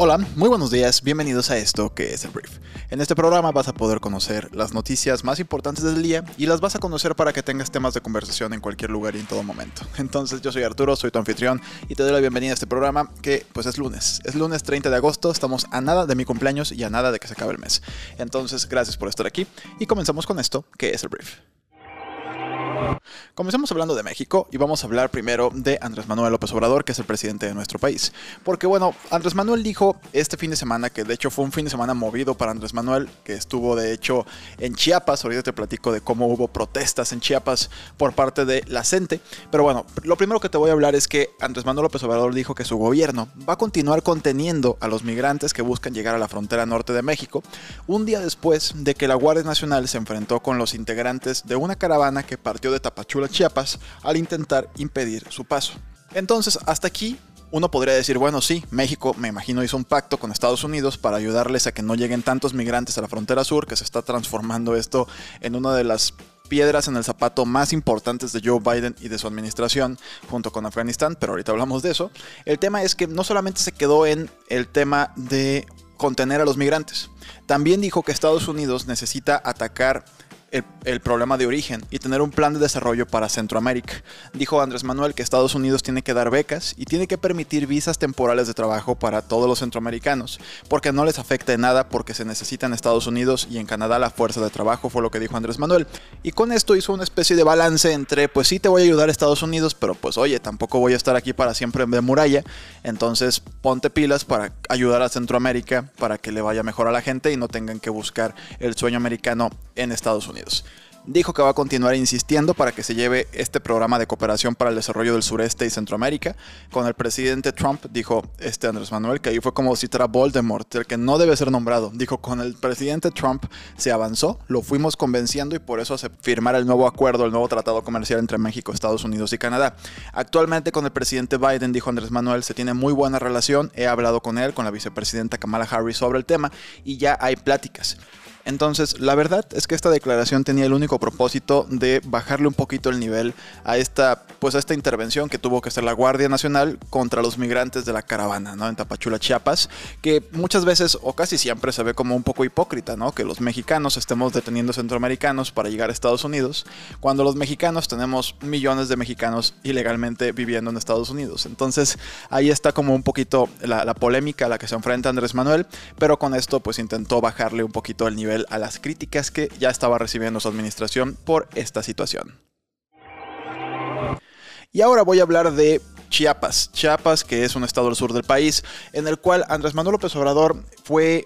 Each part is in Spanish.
Hola, muy buenos días, bienvenidos a esto que es el Brief. En este programa vas a poder conocer las noticias más importantes del día y las vas a conocer para que tengas temas de conversación en cualquier lugar y en todo momento. Entonces yo soy Arturo, soy tu anfitrión y te doy la bienvenida a este programa que pues es lunes. Es lunes 30 de agosto, estamos a nada de mi cumpleaños y a nada de que se acabe el mes. Entonces gracias por estar aquí y comenzamos con esto que es el Brief. Comenzamos hablando de México y vamos a hablar primero de Andrés Manuel López Obrador, que es el presidente de nuestro país. Porque bueno, Andrés Manuel dijo este fin de semana, que de hecho fue un fin de semana movido para Andrés Manuel, que estuvo de hecho en Chiapas, ahorita te platico de cómo hubo protestas en Chiapas por parte de la CENTE. Pero bueno, lo primero que te voy a hablar es que Andrés Manuel López Obrador dijo que su gobierno va a continuar conteniendo a los migrantes que buscan llegar a la frontera norte de México, un día después de que la Guardia Nacional se enfrentó con los integrantes de una caravana que partió de Tapachula, Chiapas, al intentar impedir su paso. Entonces, hasta aquí uno podría decir, bueno, sí, México, me imagino, hizo un pacto con Estados Unidos para ayudarles a que no lleguen tantos migrantes a la frontera sur, que se está transformando esto en una de las piedras en el zapato más importantes de Joe Biden y de su administración junto con Afganistán, pero ahorita hablamos de eso. El tema es que no solamente se quedó en el tema de contener a los migrantes, también dijo que Estados Unidos necesita atacar el, problema de origen y tener un plan de desarrollo para Centroamérica. Dijo Andrés Manuel que Estados Unidos tiene que dar becas y tiene que permitir visas temporales de trabajo para todos los centroamericanos, porque no les afecta en nada porque se necesita en Estados Unidos y en Canadá la fuerza de trabajo, fue lo que dijo Andrés Manuel. Y con esto hizo una especie de balance entre, pues sí te voy a ayudar a Estados Unidos, pero pues oye, tampoco voy a estar aquí para siempre de muralla, entonces ponte pilas para ayudar a Centroamérica, para que le vaya mejor a la gente y no tengan que buscar el sueño americano en Estados Unidos. Dijo que va a continuar insistiendo para que se lleve este programa de cooperación para el desarrollo del sureste y Centroamérica. Con el presidente Trump, dijo este Andrés Manuel, que ahí fue como citar a Voldemort, el que no debe ser nombrado. Dijo, con el presidente Trump se avanzó, lo fuimos convenciendo y por eso se firmara el nuevo acuerdo, el nuevo tratado comercial entre México, Estados Unidos y Canadá. Actualmente con el presidente Biden, dijo Andrés Manuel, se tiene muy buena relación. He hablado con él, con la vicepresidenta Kamala Harris sobre el tema y ya hay pláticas. Entonces, la verdad es que esta declaración tenía el único propósito de bajarle un poquito el nivel a esta, pues a esta intervención que tuvo que hacer la Guardia Nacional contra los migrantes de la caravana, ¿no? En Tapachula, Chiapas, que muchas veces o casi siempre se ve como un poco hipócrita, ¿no? Que los mexicanos estemos deteniendo centroamericanos para llegar a Estados Unidos, cuando los mexicanos tenemos millones de mexicanos ilegalmente viviendo en Estados Unidos. Entonces, ahí está como un poquito la, la polémica a la que se enfrenta Andrés Manuel, pero con esto pues intentó bajarle un poquito el nivel a las críticas que ya estaba recibiendo su administración por esta situación. Y ahora voy a hablar de Chiapas. Chiapas, que es un estado del sur del país, en el cual Andrés Manuel López Obrador fue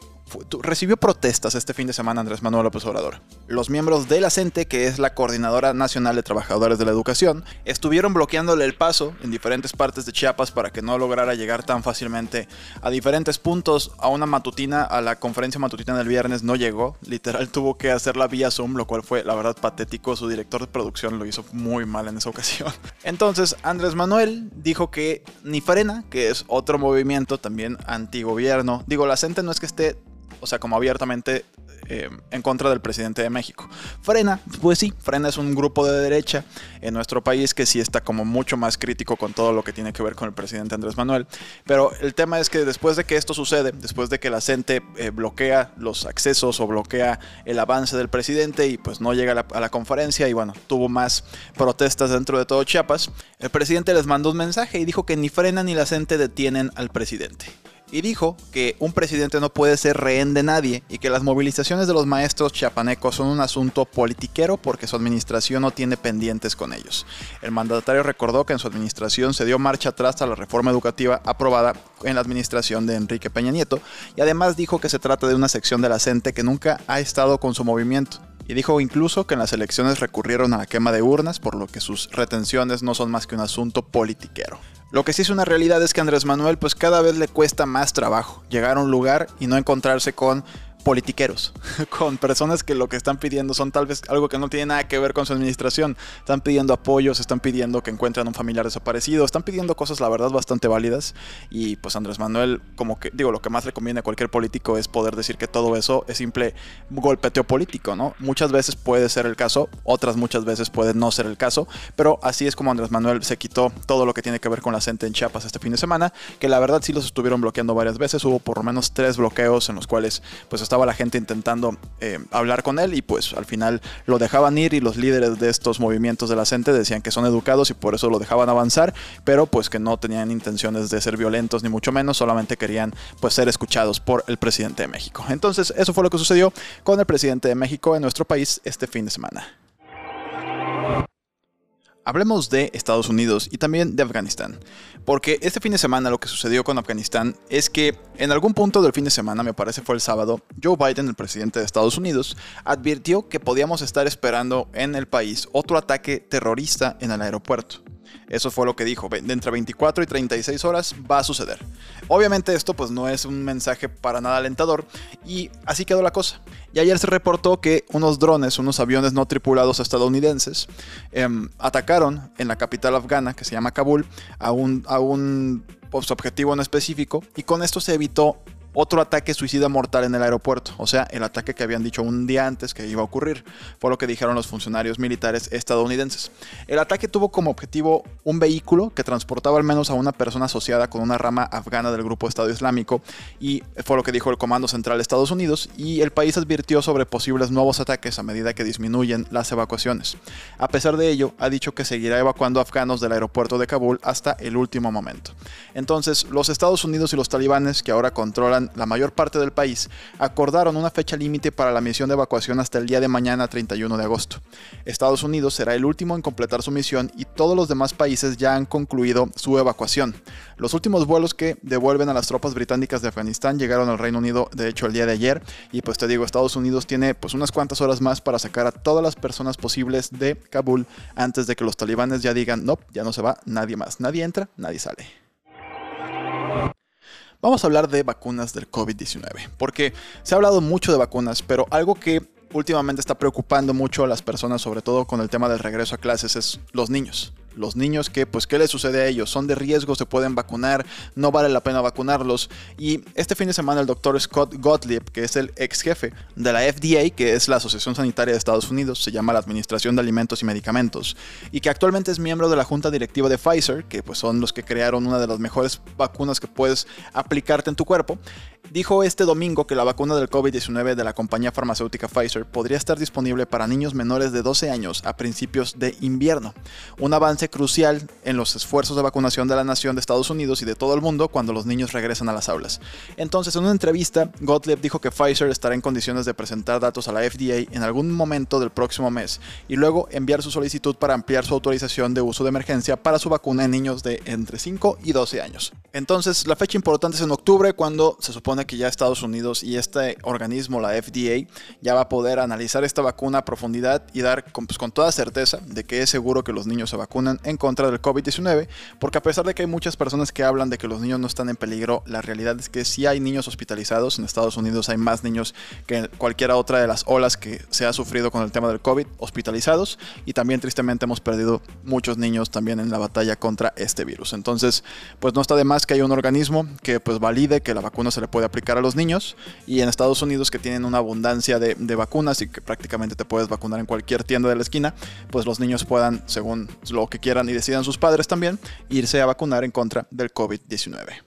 recibió protestas este fin de semana Andrés Manuel López Obrador. Los miembros de la CENTE, que es la Coordinadora Nacional de Trabajadores de la Educación, estuvieron bloqueándole el paso en diferentes partes de Chiapas para que no lograra llegar tan fácilmente a diferentes puntos. A una matutina, a la conferencia matutina del viernes no llegó. Literal tuvo que hacerla vía Zoom, lo cual fue la verdad patético. Su director de producción lo hizo muy mal en esa ocasión. Entonces, Andrés Manuel dijo que ni frena, que es otro movimiento también antigobierno. Digo, la CENTE no es que esté o sea, como abiertamente eh, en contra del presidente de México. Frena, pues sí, Frena es un grupo de derecha en nuestro país que sí está como mucho más crítico con todo lo que tiene que ver con el presidente Andrés Manuel. Pero el tema es que después de que esto sucede, después de que la CENTE eh, bloquea los accesos o bloquea el avance del presidente y pues no llega a la, a la conferencia y bueno, tuvo más protestas dentro de todo Chiapas, el presidente les mandó un mensaje y dijo que ni Frena ni la CENTE detienen al presidente y dijo que un presidente no puede ser rehén de nadie y que las movilizaciones de los maestros chiapanecos son un asunto politiquero porque su administración no tiene pendientes con ellos. El mandatario recordó que en su administración se dio marcha atrás a la reforma educativa aprobada en la administración de Enrique Peña Nieto y además dijo que se trata de una sección de la CENTE que nunca ha estado con su movimiento y dijo incluso que en las elecciones recurrieron a la quema de urnas, por lo que sus retenciones no son más que un asunto politiquero. Lo que sí es una realidad es que Andrés Manuel pues cada vez le cuesta más trabajo llegar a un lugar y no encontrarse con politiqueros, con personas que lo que están pidiendo son tal vez algo que no tiene nada que ver con su administración. Están pidiendo apoyos, están pidiendo que encuentren un familiar desaparecido, están pidiendo cosas, la verdad, bastante válidas. Y pues Andrés Manuel, como que, digo, lo que más le conviene a cualquier político es poder decir que todo eso es simple golpeteo político, ¿no? Muchas veces puede ser el caso, otras muchas veces puede no ser el caso, pero así es como Andrés Manuel se quitó todo lo que tiene que ver con la gente en Chiapas este fin de semana, que la verdad sí los estuvieron bloqueando varias veces, hubo por lo menos tres bloqueos en los cuales pues estaba la gente intentando eh, hablar con él y pues al final lo dejaban ir y los líderes de estos movimientos de la gente decían que son educados y por eso lo dejaban avanzar, pero pues que no tenían intenciones de ser violentos ni mucho menos, solamente querían pues ser escuchados por el presidente de México. Entonces eso fue lo que sucedió con el presidente de México en nuestro país este fin de semana. Hablemos de Estados Unidos y también de Afganistán, porque este fin de semana lo que sucedió con Afganistán es que en algún punto del fin de semana, me parece fue el sábado, Joe Biden, el presidente de Estados Unidos, advirtió que podíamos estar esperando en el país otro ataque terrorista en el aeropuerto. Eso fue lo que dijo. De entre 24 y 36 horas va a suceder. Obviamente esto pues no es un mensaje para nada alentador y así quedó la cosa. Y ayer se reportó que unos drones, unos aviones no tripulados estadounidenses, em, atacaron en la capital afgana, que se llama Kabul, a un, a un pues, objetivo en específico y con esto se evitó otro ataque suicida mortal en el aeropuerto, o sea, el ataque que habían dicho un día antes que iba a ocurrir, fue lo que dijeron los funcionarios militares estadounidenses. El ataque tuvo como objetivo un vehículo que transportaba al menos a una persona asociada con una rama afgana del grupo Estado Islámico y fue lo que dijo el Comando Central de Estados Unidos y el país advirtió sobre posibles nuevos ataques a medida que disminuyen las evacuaciones. A pesar de ello, ha dicho que seguirá evacuando afganos del aeropuerto de Kabul hasta el último momento. Entonces, los Estados Unidos y los talibanes que ahora controlan la mayor parte del país, acordaron una fecha límite para la misión de evacuación hasta el día de mañana 31 de agosto. Estados Unidos será el último en completar su misión y todos los demás países ya han concluido su evacuación. Los últimos vuelos que devuelven a las tropas británicas de Afganistán llegaron al Reino Unido de hecho el día de ayer y pues te digo Estados Unidos tiene pues unas cuantas horas más para sacar a todas las personas posibles de Kabul antes de que los talibanes ya digan no, ya no se va nadie más, nadie entra, nadie sale. Vamos a hablar de vacunas del COVID-19, porque se ha hablado mucho de vacunas, pero algo que últimamente está preocupando mucho a las personas, sobre todo con el tema del regreso a clases, es los niños los niños que, pues, ¿qué les sucede a ellos? Son de riesgo, se pueden vacunar, no vale la pena vacunarlos. Y este fin de semana el doctor Scott Gottlieb, que es el ex jefe de la FDA, que es la Asociación Sanitaria de Estados Unidos, se llama la Administración de Alimentos y Medicamentos, y que actualmente es miembro de la Junta Directiva de Pfizer, que pues son los que crearon una de las mejores vacunas que puedes aplicarte en tu cuerpo, dijo este domingo que la vacuna del COVID-19 de la compañía farmacéutica Pfizer podría estar disponible para niños menores de 12 años a principios de invierno. Un avance crucial en los esfuerzos de vacunación de la nación de Estados Unidos y de todo el mundo cuando los niños regresan a las aulas. Entonces, en una entrevista, Gottlieb dijo que Pfizer estará en condiciones de presentar datos a la FDA en algún momento del próximo mes y luego enviar su solicitud para ampliar su autorización de uso de emergencia para su vacuna en niños de entre 5 y 12 años. Entonces, la fecha importante es en octubre cuando se supone que ya Estados Unidos y este organismo, la FDA, ya va a poder analizar esta vacuna a profundidad y dar con, pues, toda certeza de que es seguro que los niños se en contra del COVID-19, porque a pesar de que hay muchas personas que hablan de que los niños no están en peligro, la realidad es que sí hay niños hospitalizados. En Estados Unidos hay más niños que cualquiera otra de las olas que se ha sufrido con el tema del COVID hospitalizados y también tristemente hemos perdido muchos niños también en la batalla contra este virus. Entonces, pues no está de más que haya un organismo que pues valide que la vacuna se le puede aplicar a los niños y en Estados Unidos que tienen una abundancia de, vacunas y que prácticamente te puedes vacunar en cualquier tienda de la esquina, pues los niños puedan, según lo que quieran y decidan sus padres también, irse a vacunar en contra del COVID-19.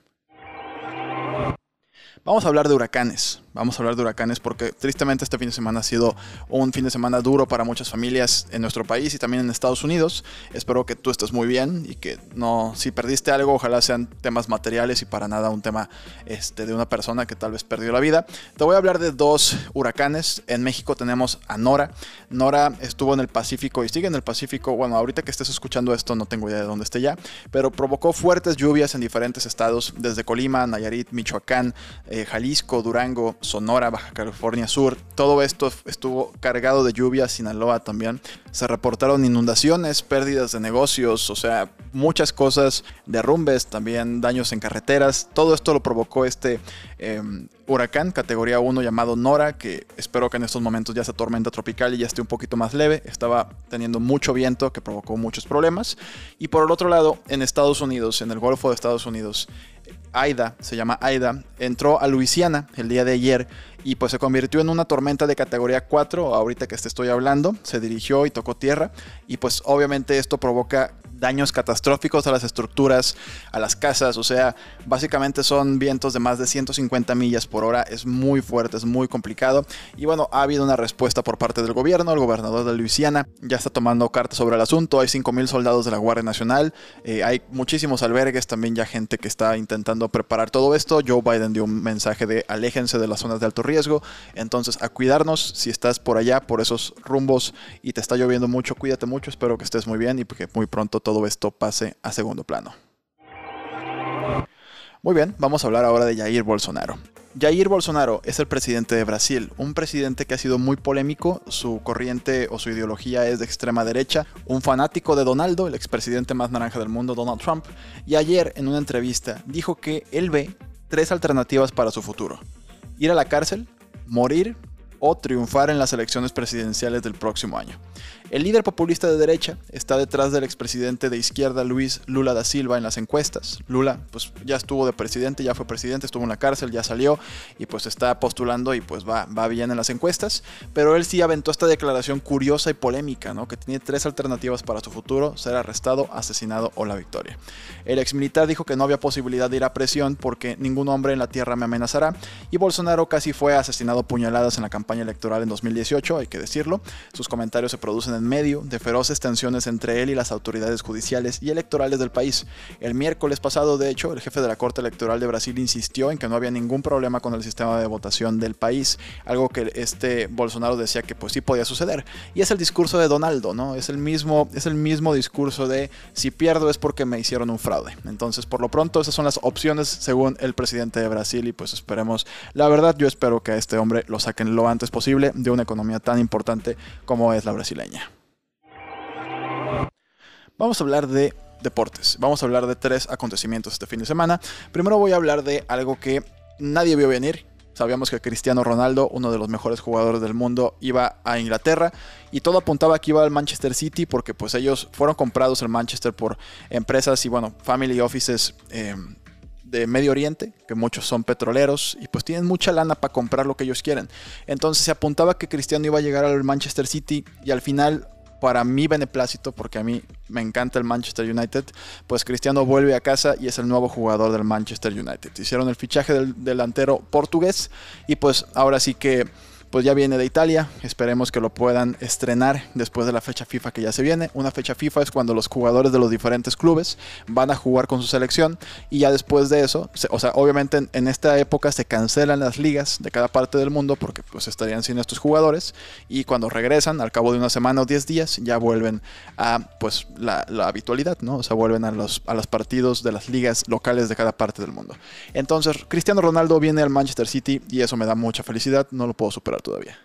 Vamos a hablar de huracanes. Vamos a hablar de huracanes porque tristemente este fin de semana ha sido un fin de semana duro para muchas familias en nuestro país y también en Estados Unidos. Espero que tú estés muy bien y que no, si perdiste algo, ojalá sean temas materiales y para nada un tema este, de una persona que tal vez perdió la vida. Te voy a hablar de dos huracanes. En México tenemos a Nora. Nora estuvo en el Pacífico y sigue en el Pacífico. Bueno, ahorita que estés escuchando esto no tengo idea de dónde esté ya, pero provocó fuertes lluvias en diferentes estados, desde Colima, Nayarit, Michoacán, eh, Jalisco, Durango, Sonora, Baja California Sur. Todo esto estuvo cargado de lluvia, Sinaloa también. Se reportaron inundaciones, pérdidas de negocios, o sea, muchas cosas, derrumbes, también daños en carreteras. Todo esto lo provocó este em, huracán categoría 1 llamado Nora, que espero que en estos momentos ya sea tormenta tropical y ya esté un poquito más leve. Estaba teniendo mucho viento que provocó muchos problemas. Y por el otro lado, en Estados Unidos, en el Golfo de Estados Unidos, Aida, se llama Aida, entró a Luisiana el día de ayer y pues se convirtió en una tormenta de categoría 4, ahorita que te estoy hablando, se dirigió y tocó tierra y pues obviamente esto provoca daños catastróficos a las estructuras, a las casas, o sea, básicamente son vientos de más de 150 millas por hora, es muy fuerte, es muy complicado. Y bueno, ha habido una respuesta por parte del gobierno, el gobernador de Luisiana ya está tomando cartas sobre el asunto, hay 5.000 soldados de la Guardia Nacional, eh, hay muchísimos albergues, también ya gente que está intentando preparar todo esto, Joe Biden dio un mensaje de aléjense de las zonas de alto riesgo, entonces a cuidarnos, si estás por allá, por esos rumbos y te está lloviendo mucho, cuídate mucho, espero que estés muy bien y que muy pronto todo esto pase a segundo plano. Muy bien, vamos a hablar ahora de Jair Bolsonaro. Jair Bolsonaro es el presidente de Brasil, un presidente que ha sido muy polémico, su corriente o su ideología es de extrema derecha, un fanático de Donaldo, el expresidente más naranja del mundo, Donald Trump, y ayer en una entrevista dijo que él ve tres alternativas para su futuro. Ir a la cárcel, morir o triunfar en las elecciones presidenciales del próximo año. El líder populista de derecha está detrás del expresidente de izquierda Luis Lula da Silva en las encuestas. Lula pues ya estuvo de presidente, ya fue presidente, estuvo en la cárcel, ya salió y pues está postulando y pues va, va bien en las encuestas. Pero él sí aventó esta declaración curiosa y polémica, ¿no? Que tiene tres alternativas para su futuro, ser arrestado, asesinado o la victoria. El ex militar dijo que no había posibilidad de ir a presión porque ningún hombre en la tierra me amenazará y Bolsonaro casi fue asesinado puñaladas en la campaña electoral en 2018, hay que decirlo. Sus comentarios se producen en medio de feroces tensiones entre él y las autoridades judiciales y electorales del país. El miércoles pasado, de hecho, el jefe de la Corte Electoral de Brasil insistió en que no había ningún problema con el sistema de votación del país, algo que este Bolsonaro decía que pues sí podía suceder. Y es el discurso de Donaldo, ¿no? Es el mismo, es el mismo discurso de si pierdo es porque me hicieron un fraude. Entonces, por lo pronto, esas son las opciones según el presidente de Brasil y pues esperemos, la verdad yo espero que a este hombre lo saquen lo antes posible de una economía tan importante como es la brasileña. Vamos a hablar de deportes. Vamos a hablar de tres acontecimientos este fin de semana. Primero voy a hablar de algo que nadie vio venir. Sabíamos que Cristiano Ronaldo, uno de los mejores jugadores del mundo, iba a Inglaterra y todo apuntaba que iba al Manchester City porque pues ellos fueron comprados en Manchester por empresas y bueno, family offices em, de Medio Oriente, que muchos son petroleros y pues tienen mucha lana para comprar lo que ellos quieren. Entonces se apuntaba que Cristiano iba a llegar al Manchester City y al final para mi beneplácito, porque a mí me encanta el Manchester United, pues Cristiano vuelve a casa y es el nuevo jugador del Manchester United. Hicieron el fichaje del delantero portugués y pues ahora sí que pues ya viene de Italia. Esperemos que lo puedan estrenar después de la fecha FIFA que ya se viene. Una fecha FIFA es cuando los jugadores de los diferentes clubes van a jugar con su selección y ya después de eso, o sea, obviamente en, esta época se cancelan las ligas de cada parte del mundo porque pues estarían sin estos jugadores y cuando regresan al cabo de una semana o 10 días ya vuelven a pues la, habitualidad, ¿no? O sea, vuelven a los, a los partidos de las ligas locales de cada parte del mundo. Entonces, Cristiano Ronaldo viene al Manchester City y eso me da mucha felicidad, no lo puedo superar todavía.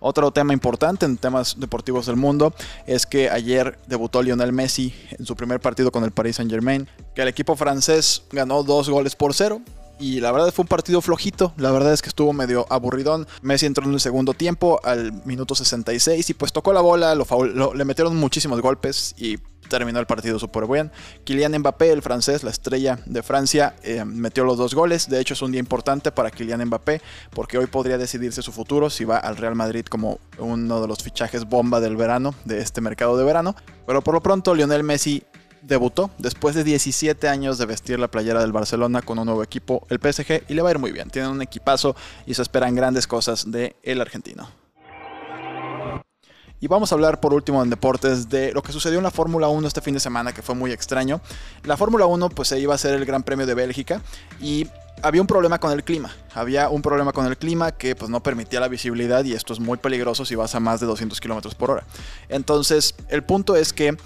Otro tema importante en temas deportivos del mundo es que ayer debutó Lionel Messi en su primer partido con el Paris Saint Germain, que el equipo francés ganó dos goles por cero. Y la verdad fue un partido flojito, la verdad es que estuvo medio aburridón. Messi entró en el segundo tiempo al minuto 66 y pues tocó la bola, le metieron muchísimos golpes y terminó el partido súper bien. Kylian Mbappé, el francés, la estrella de Francia, eh, metió los dos goles. De hecho, es un día importante para Kylian Mbappé porque hoy podría decidirse su futuro si va al Real Madrid como uno de los fichajes bomba del verano, de este mercado de verano. Pero por lo pronto, Lionel Messi debutó después de 17 años de vestir la playera del Barcelona con un nuevo equipo, el PSG, y le va a ir muy bien. Tienen un equipazo y se esperan grandes cosas de argentino. Y vamos a hablar por último en deportes de lo que sucedió en la Fórmula 1 este fin de semana, que fue muy extraño. La Fórmula 1 pues se iba a ser el Gran Premio de Bélgica y había un problema con el clima. Había un problema con el clima que pues no permitía la visibilidad y esto es muy peligroso si vas a más de 200 km por hora. Entonces el punto es que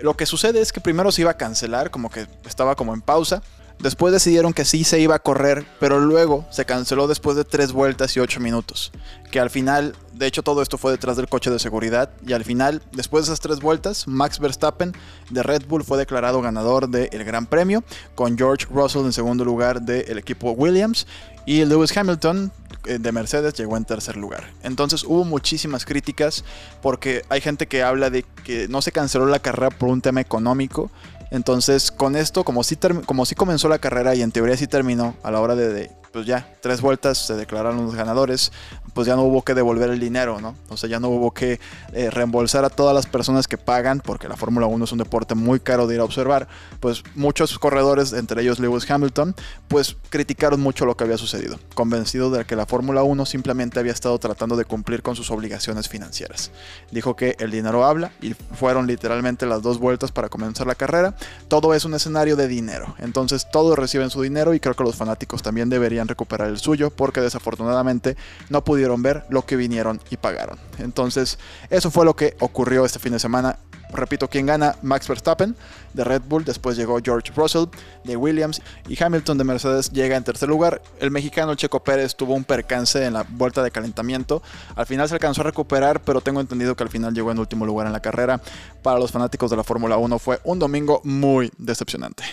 lo que sucede es que primero se iba a cancelar, como que estaba como en pausa. Después decidieron que sí se iba a correr, pero luego se canceló después de tres vueltas y ocho minutos. Que al final, de hecho todo esto fue detrás del coche de seguridad, y al final, después de esas tres vueltas, Max Verstappen de Red Bull fue declarado ganador del Gran Premio, con George Russell en segundo lugar del equipo Williams, y Lewis Hamilton eh, de Mercedes llegó en tercer lugar. Entonces hubo muchísimas críticas porque hay gente que habla de que no se canceló la carrera por un tema económico entonces, con esto, como si, como si comenzó la carrera y en teoría sí terminó a la hora de, pues ya, tres vueltas se declararon los ganadores, pues ya no hubo que devolver el dinero, ¿no? O sea, ya no hubo que eh, reembolsar a todas las personas que pagan, porque la Fórmula 1 es un deporte muy caro de ir a observar. Pues muchos corredores, entre ellos Lewis Hamilton, pues criticaron mucho lo que había sucedido, convencido de que la Fórmula 1 simplemente había estado tratando de cumplir con sus obligaciones financieras. Dijo que el dinero habla y fueron literalmente las dos vueltas para comenzar la carrera. Todo es un escenario de dinero, entonces todos reciben su dinero y creo que los fanáticos también deberían recuperar el suyo porque desafortunadamente no pudieron ver lo que vinieron y pagaron. Entonces, eso fue lo que ocurrió este fin de semana. Repito, quien gana, Max Verstappen de Red Bull, después llegó George Russell de Williams y Hamilton de Mercedes llega en tercer lugar. El mexicano Checo Pérez tuvo un percance en la vuelta de calentamiento. Al final se alcanzó a recuperar, pero tengo entendido que al final llegó en último lugar en la carrera. Para los fanáticos de la Fórmula 1 fue un domingo muy decepcionante.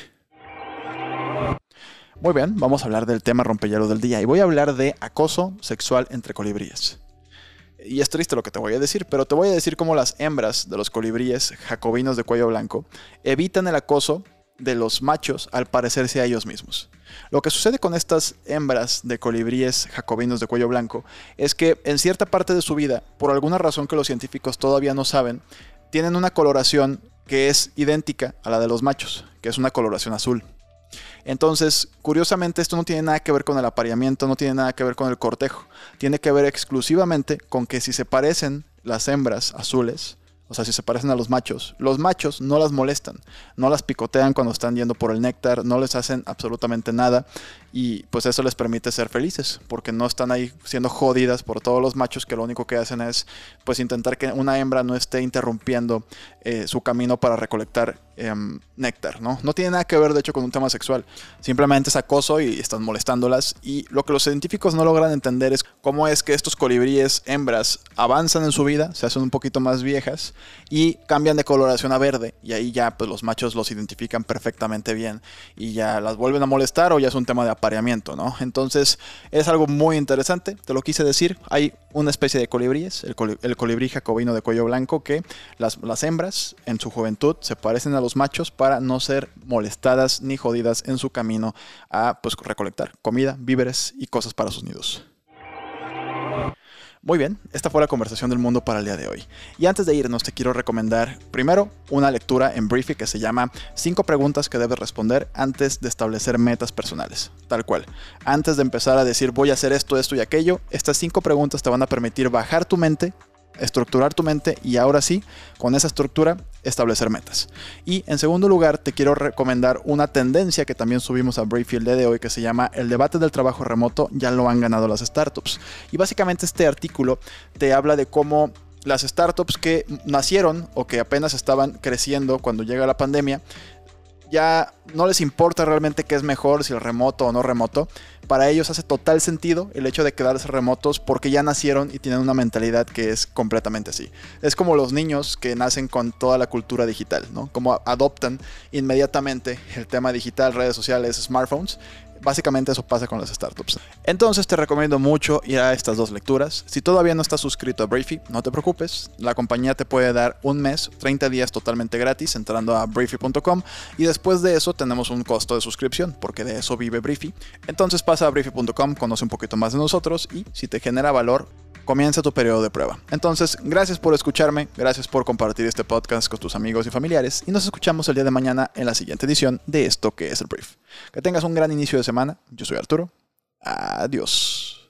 Muy bien, vamos a hablar del tema rompehielos del día y voy a hablar de acoso sexual entre colibríes. Y es triste lo que te voy a decir, pero te voy a decir cómo las hembras de los colibríes jacobinos de cuello blanco evitan el acoso de los machos al parecerse a ellos mismos. Lo que sucede con estas hembras de colibríes jacobinos de cuello blanco es que en cierta parte de su vida, por alguna razón que los científicos todavía no saben, tienen una coloración que es idéntica a la de los machos, que es una coloración azul. Entonces, curiosamente, esto no tiene nada que ver con el apareamiento, no tiene nada que ver con el cortejo. Tiene que ver exclusivamente con que si se parecen las hembras azules, o sea, si se parecen a los machos, los machos no las molestan, no las picotean cuando están yendo por el néctar, no les hacen absolutamente nada y pues eso les permite ser felices, porque no están ahí siendo jodidas por todos los machos que lo único que hacen es pues intentar que una hembra no esté interrumpiendo eh, su camino para recolectar em, néctar, ¿no? No tiene nada que ver de hecho con un tema sexual, simplemente es acoso y están molestándolas y lo que los científicos no logran entender es cómo es que estos colibríes hembras avanzan en su vida, se hacen un poquito más viejas y cambian de coloración a verde y ahí ya pues los machos los identifican perfectamente bien y ya las vuelven a molestar o ya es un tema de apareamiento, ¿no? Entonces es algo muy interesante, te lo quise decir. Hay una especie de colibríes, el, colibrí jacobino de cuello blanco, que las, las hembras en su juventud se parecen los machos para no ser molestadas ni jodidas en su camino a pues, recolectar comida, víveres y cosas para sus nidos. Muy bien, esta fue la conversación del mundo para el día de hoy. Y antes de irnos te quiero recomendar primero una lectura en Briefy que se llama 5 preguntas que debes responder antes de establecer metas personales. Tal cual. Antes de empezar a decir voy a hacer esto, esto y aquello, estas 5 preguntas te van a permitir bajar tu mente estructurar tu mente y ahora sí, con esa estructura, establecer metas. Y en segundo lugar, te quiero recomendar una tendencia que también subimos a Brayfield de hoy que se llama El debate del trabajo remoto ya lo han ganado las startups. Y básicamente este artículo te habla de cómo las startups que nacieron o que apenas estaban creciendo cuando llega la pandemia ya no les importa realmente qué es mejor, si el remoto o no remoto. Para ellos hace total sentido el hecho de quedarse remotos porque ya nacieron y tienen una mentalidad que es completamente así. Es como los niños que nacen con toda la cultura digital, ¿no? Como adoptan inmediatamente el tema digital, redes sociales, smartphones Básicamente eso pasa con las startups. Entonces te recomiendo mucho ir a estas dos lecturas. Si todavía no estás suscrito a Briefy, no te preocupes. La compañía te puede dar un mes, 30 días totalmente gratis entrando a briefy.com y después de eso tenemos un costo de suscripción porque de eso vive Briefy. Entonces pasa a briefy.com, conoce un poquito más de nosotros y si te genera valor, comienza tu periodo de prueba. Entonces, gracias por escucharme, gracias por compartir este podcast con tus amigos y familiares y nos escuchamos el día de mañana en la siguiente edición de esto que es el brief. Que tengas un gran inicio de semana. Yo soy Arturo. Adiós.